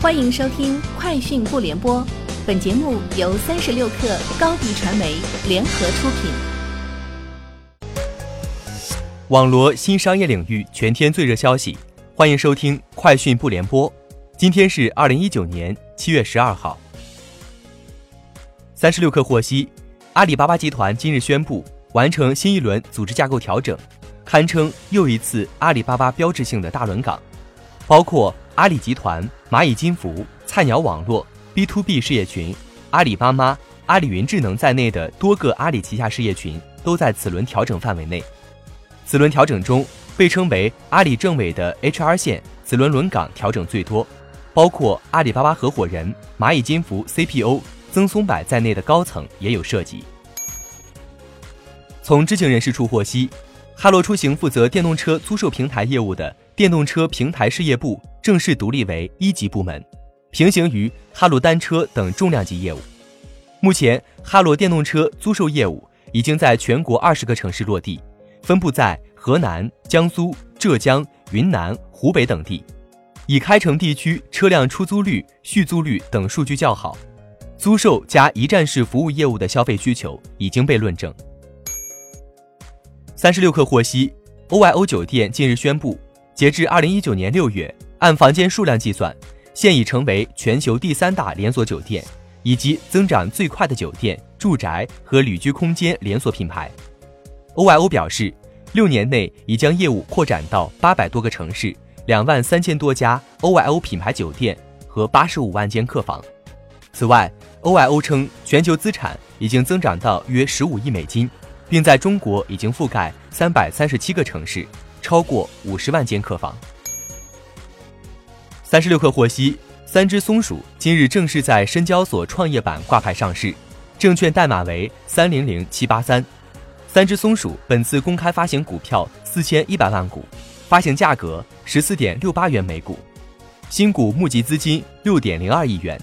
欢迎收听《快讯不联播》，本节目由三十六克高低传媒联合出品。网罗新商业领域全天最热消息，欢迎收听《快讯不联播》。今天是二零一九年七月十二号。三十六克获悉，阿里巴巴集团今日宣布完成新一轮组织架构调整，堪称又一次阿里巴巴标志性的大轮岗，包括。阿里集团、蚂蚁金服、菜鸟网络、B to B 事业群、阿里巴巴、阿里云智能在内的多个阿里旗下事业群都在此轮调整范围内。此轮调整中，被称为阿里政委的 HR 线，此轮轮岗调整最多，包括阿里巴巴合伙人、蚂蚁金服 CPO 曾松柏在内的高层也有涉及。从知情人士处获悉，哈罗出行负责电动车租售平台业务的电动车平台事业部。正式独立为一级部门，平行于哈罗单车等重量级业务。目前，哈罗电动车租售业务已经在全国二十个城市落地，分布在河南、江苏、浙江、云南、湖北等地。已开城地区车辆出租率、续租率等数据较好，租售加一站式服务业务的消费需求已经被论证。三十六氪获悉，OYO 酒店近日宣布，截至二零一九年六月。按房间数量计算，现已成为全球第三大连锁酒店，以及增长最快的酒店、住宅和旅居空间连锁品牌。OYO 表示，六年内已将业务扩展到八百多个城市，两万三千多家 OYO 品牌酒店和八十五万间客房。此外，OYO 称全球资产已经增长到约十五亿美金，并在中国已经覆盖三百三十七个城市，超过五十万间客房。三十六氪获悉，三只松鼠今日正式在深交所创业板挂牌上市，证券代码为三零零七八三。三只松鼠本次公开发行股票四千一百万股，发行价格十四点六八元每股，新股募集资金六点零二亿元。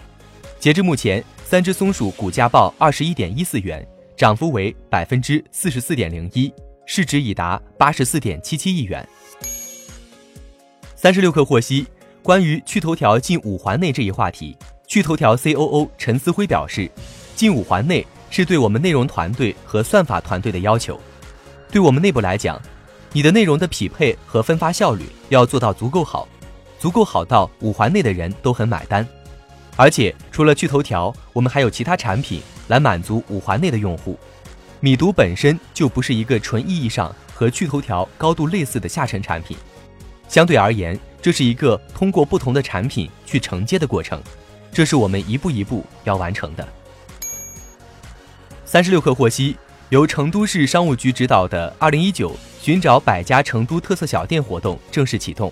截至目前，三只松鼠股价报二十一点一四元，涨幅为百分之四十四点零一，市值已达八十四点七七亿元。三十六氪获悉。关于去头条进五环内这一话题，去头条 COO 陈思辉表示，进五环内是对我们内容团队和算法团队的要求。对我们内部来讲，你的内容的匹配和分发效率要做到足够好，足够好到五环内的人都很买单。而且除了去头条，我们还有其他产品来满足五环内的用户。米读本身就不是一个纯意义上和趣头条高度类似的下沉产品，相对而言。这是一个通过不同的产品去承接的过程，这是我们一步一步要完成的。三十六氪获悉，由成都市商务局指导的“二零一九寻找百家成都特色小店”活动正式启动。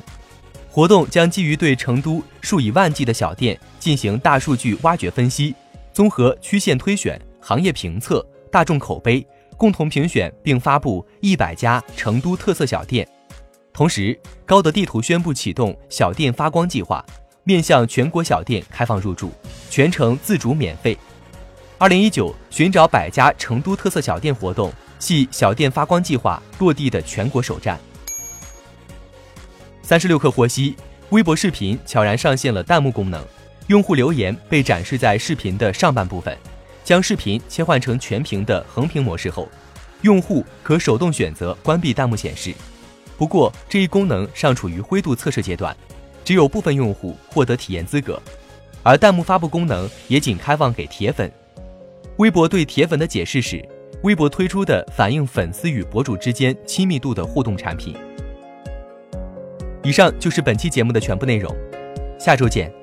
活动将基于对成都数以万计的小店进行大数据挖掘分析，综合曲线推选、行业评测、大众口碑，共同评选并发布一百家成都特色小店。同时，高德地图宣布启动小店发光计划，面向全国小店开放入驻，全程自主免费。二零一九寻找百家成都特色小店活动系小店发光计划落地的全国首站。三十六氪获悉，微博视频悄然上线了弹幕功能，用户留言被展示在视频的上半部分，将视频切换成全屏的横屏模式后，用户可手动选择关闭弹幕显示。不过，这一功能尚处于灰度测试阶段，只有部分用户获得体验资格，而弹幕发布功能也仅开放给铁粉。微博对铁粉的解释是，微博推出的反映粉丝与博主之间亲密度的互动产品。以上就是本期节目的全部内容，下周见。